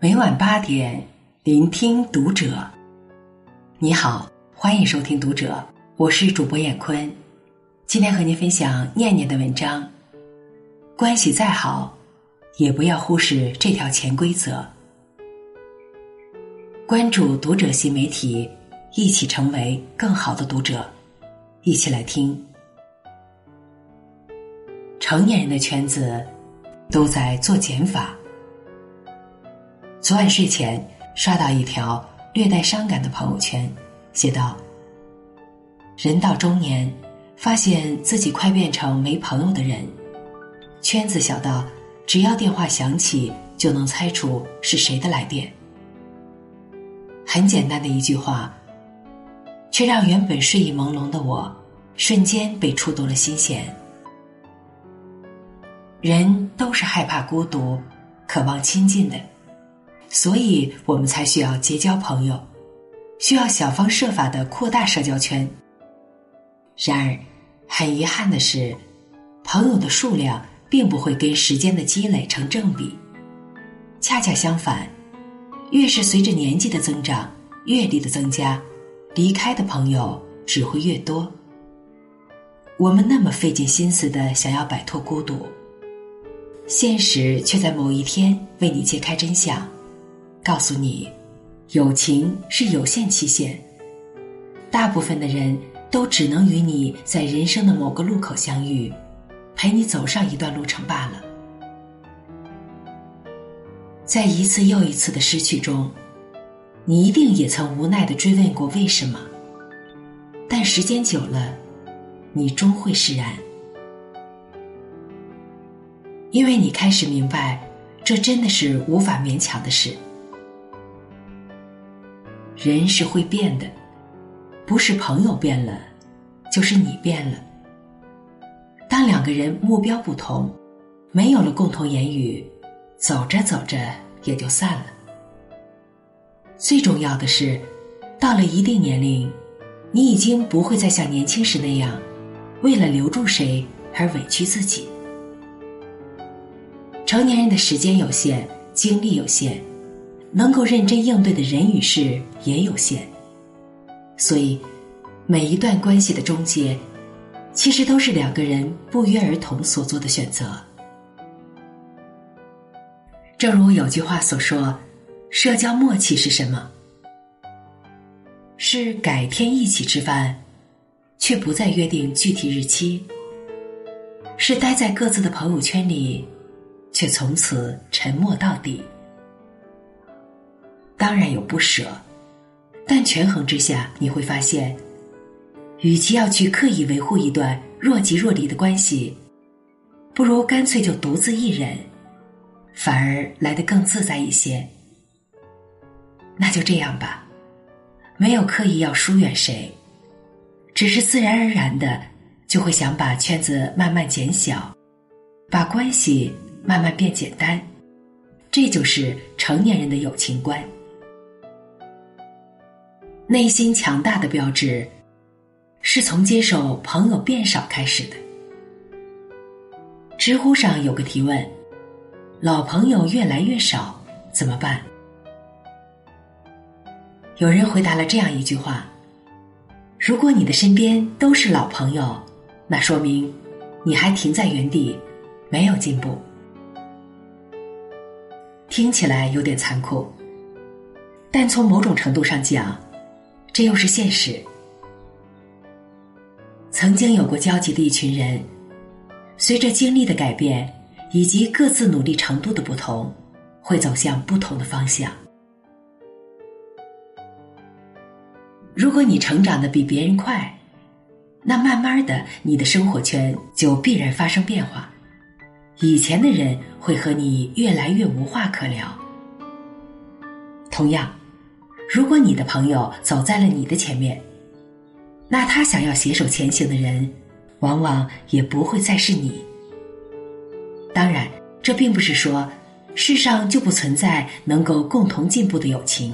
每晚八点，聆听读者。你好，欢迎收听读者，我是主播闫坤。今天和您分享念念的文章。关系再好，也不要忽视这条潜规则。关注读者新媒体，一起成为更好的读者。一起来听。成年人的圈子都在做减法。昨晚睡前刷到一条略带伤感的朋友圈，写道：“人到中年，发现自己快变成没朋友的人，圈子小到只要电话响起就能猜出是谁的来电。很简单的一句话，却让原本睡意朦胧的我瞬间被触动了心弦。人都是害怕孤独，渴望亲近的。”所以我们才需要结交朋友，需要想方设法的扩大社交圈。然而，很遗憾的是，朋友的数量并不会跟时间的积累成正比。恰恰相反，越是随着年纪的增长、阅历的增加，离开的朋友只会越多。我们那么费尽心思的想要摆脱孤独，现实却在某一天为你揭开真相。告诉你，友情是有限期限，大部分的人都只能与你在人生的某个路口相遇，陪你走上一段路程罢了。在一次又一次的失去中，你一定也曾无奈的追问过为什么，但时间久了，你终会释然，因为你开始明白，这真的是无法勉强的事。人是会变的，不是朋友变了，就是你变了。当两个人目标不同，没有了共同言语，走着走着也就散了。最重要的是，到了一定年龄，你已经不会再像年轻时那样，为了留住谁而委屈自己。成年人的时间有限，精力有限。能够认真应对的人与事也有限，所以每一段关系的终结，其实都是两个人不约而同所做的选择。正如有句话所说：“社交默契是什么？是改天一起吃饭，却不再约定具体日期；是待在各自的朋友圈里，却从此沉默到底。”当然有不舍，但权衡之下，你会发现，与其要去刻意维护一段若即若离的关系，不如干脆就独自一人，反而来得更自在一些。那就这样吧，没有刻意要疏远谁，只是自然而然的就会想把圈子慢慢减小，把关系慢慢变简单，这就是成年人的友情观。内心强大的标志，是从接受朋友变少开始的。知乎上有个提问：“老朋友越来越少，怎么办？”有人回答了这样一句话：“如果你的身边都是老朋友，那说明你还停在原地，没有进步。”听起来有点残酷，但从某种程度上讲，这又是现实。曾经有过交集的一群人，随着经历的改变以及各自努力程度的不同，会走向不同的方向。如果你成长的比别人快，那慢慢的，你的生活圈就必然发生变化。以前的人会和你越来越无话可聊。同样。如果你的朋友走在了你的前面，那他想要携手前行的人，往往也不会再是你。当然，这并不是说世上就不存在能够共同进步的友情。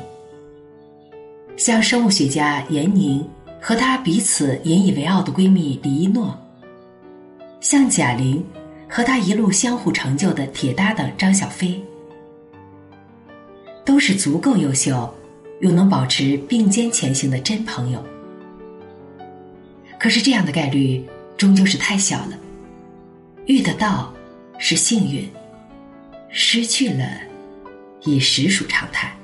像生物学家闫宁和她彼此引以为傲的闺蜜李一诺，像贾玲和她一路相互成就的铁搭档张小飞。都是足够优秀，又能保持并肩前行的真朋友。可是这样的概率终究是太小了，遇得到是幸运，失去了也实属常态。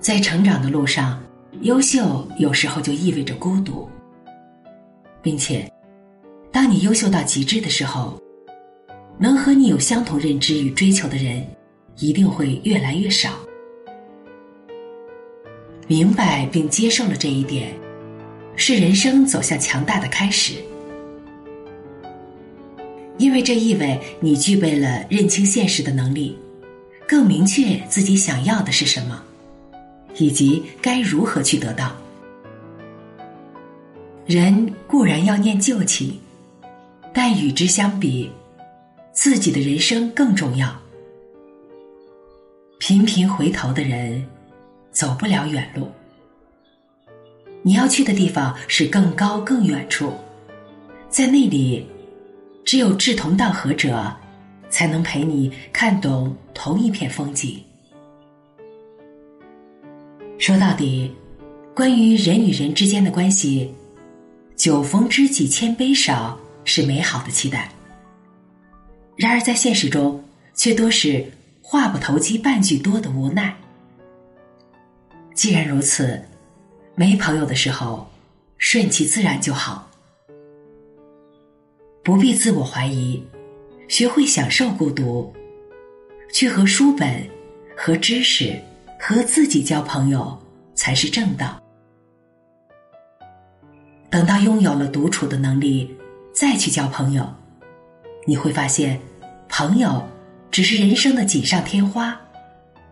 在成长的路上，优秀有时候就意味着孤独，并且，当你优秀到极致的时候，能和你有相同认知与追求的人，一定会越来越少。明白并接受了这一点，是人生走向强大的开始，因为这意味你具备了认清现实的能力，更明确自己想要的是什么。以及该如何去得到？人固然要念旧情，但与之相比，自己的人生更重要。频频回头的人，走不了远路。你要去的地方是更高更远处，在那里，只有志同道合者，才能陪你看懂同一片风景。说到底，关于人与人之间的关系，“酒逢知己千杯少”是美好的期待。然而在现实中，却多是话不投机半句多的无奈。既然如此，没朋友的时候，顺其自然就好，不必自我怀疑，学会享受孤独，去和书本、和知识。和自己交朋友才是正道。等到拥有了独处的能力，再去交朋友，你会发现，朋友只是人生的锦上添花，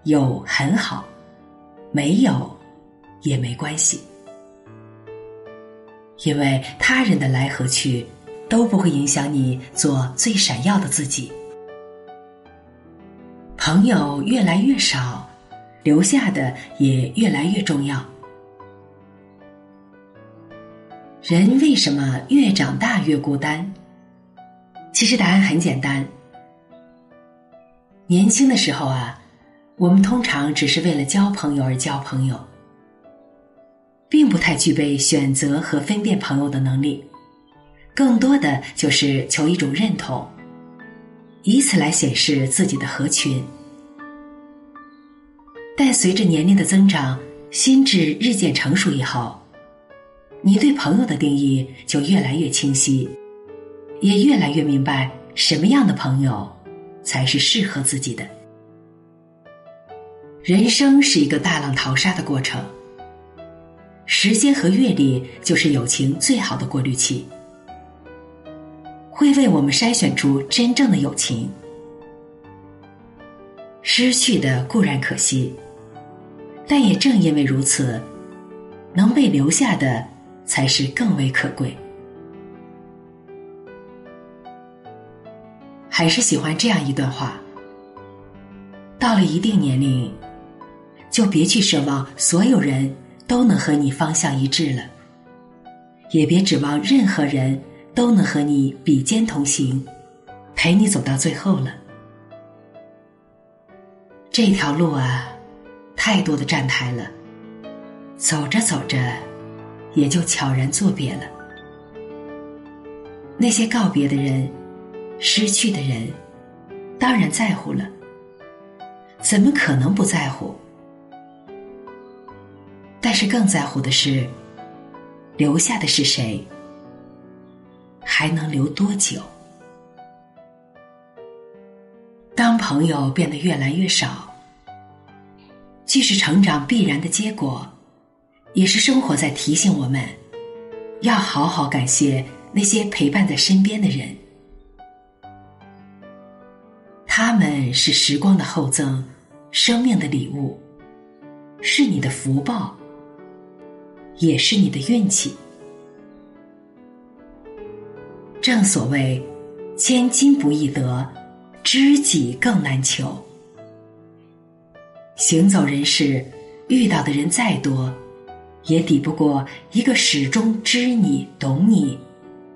有很好，没有也没关系，因为他人的来和去都不会影响你做最闪耀的自己。朋友越来越少。留下的也越来越重要。人为什么越长大越孤单？其实答案很简单。年轻的时候啊，我们通常只是为了交朋友而交朋友，并不太具备选择和分辨朋友的能力，更多的就是求一种认同，以此来显示自己的合群。但随着年龄的增长，心智日渐成熟以后，你对朋友的定义就越来越清晰，也越来越明白什么样的朋友才是适合自己的。人生是一个大浪淘沙的过程，时间和阅历就是友情最好的过滤器，会为我们筛选出真正的友情。失去的固然可惜。但也正因为如此，能被留下的才是更为可贵。还是喜欢这样一段话：到了一定年龄，就别去奢望所有人都能和你方向一致了，也别指望任何人都能和你比肩同行，陪你走到最后了。这条路啊。太多的站台了，走着走着，也就悄然作别了。那些告别的人，失去的人，当然在乎了。怎么可能不在乎？但是更在乎的是，留下的是谁？还能留多久？当朋友变得越来越少。既是成长必然的结果，也是生活在提醒我们，要好好感谢那些陪伴在身边的人。他们是时光的厚赠，生命的礼物，是你的福报，也是你的运气。正所谓，千金不易得，知己更难求。行走人世，遇到的人再多，也抵不过一个始终知你、懂你、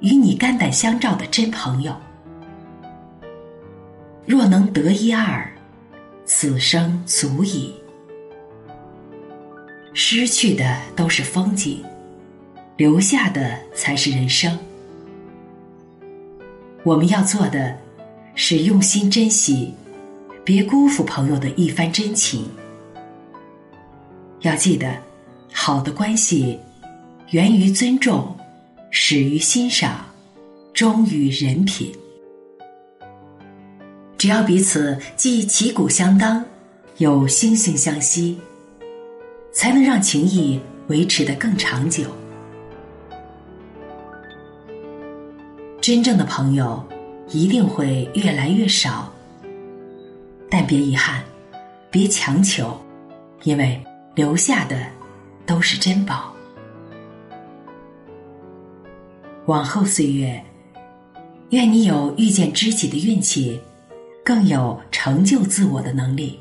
与你肝胆相照的真朋友。若能得一二，此生足矣。失去的都是风景，留下的才是人生。我们要做的，是用心珍惜，别辜负朋友的一番真情。要记得，好的关系源于尊重，始于欣赏，忠于人品。只要彼此既旗鼓相当，又惺惺相惜，才能让情谊维持的更长久。真正的朋友一定会越来越少，但别遗憾，别强求，因为。留下的都是珍宝。往后岁月，愿你有遇见知己的运气，更有成就自我的能力。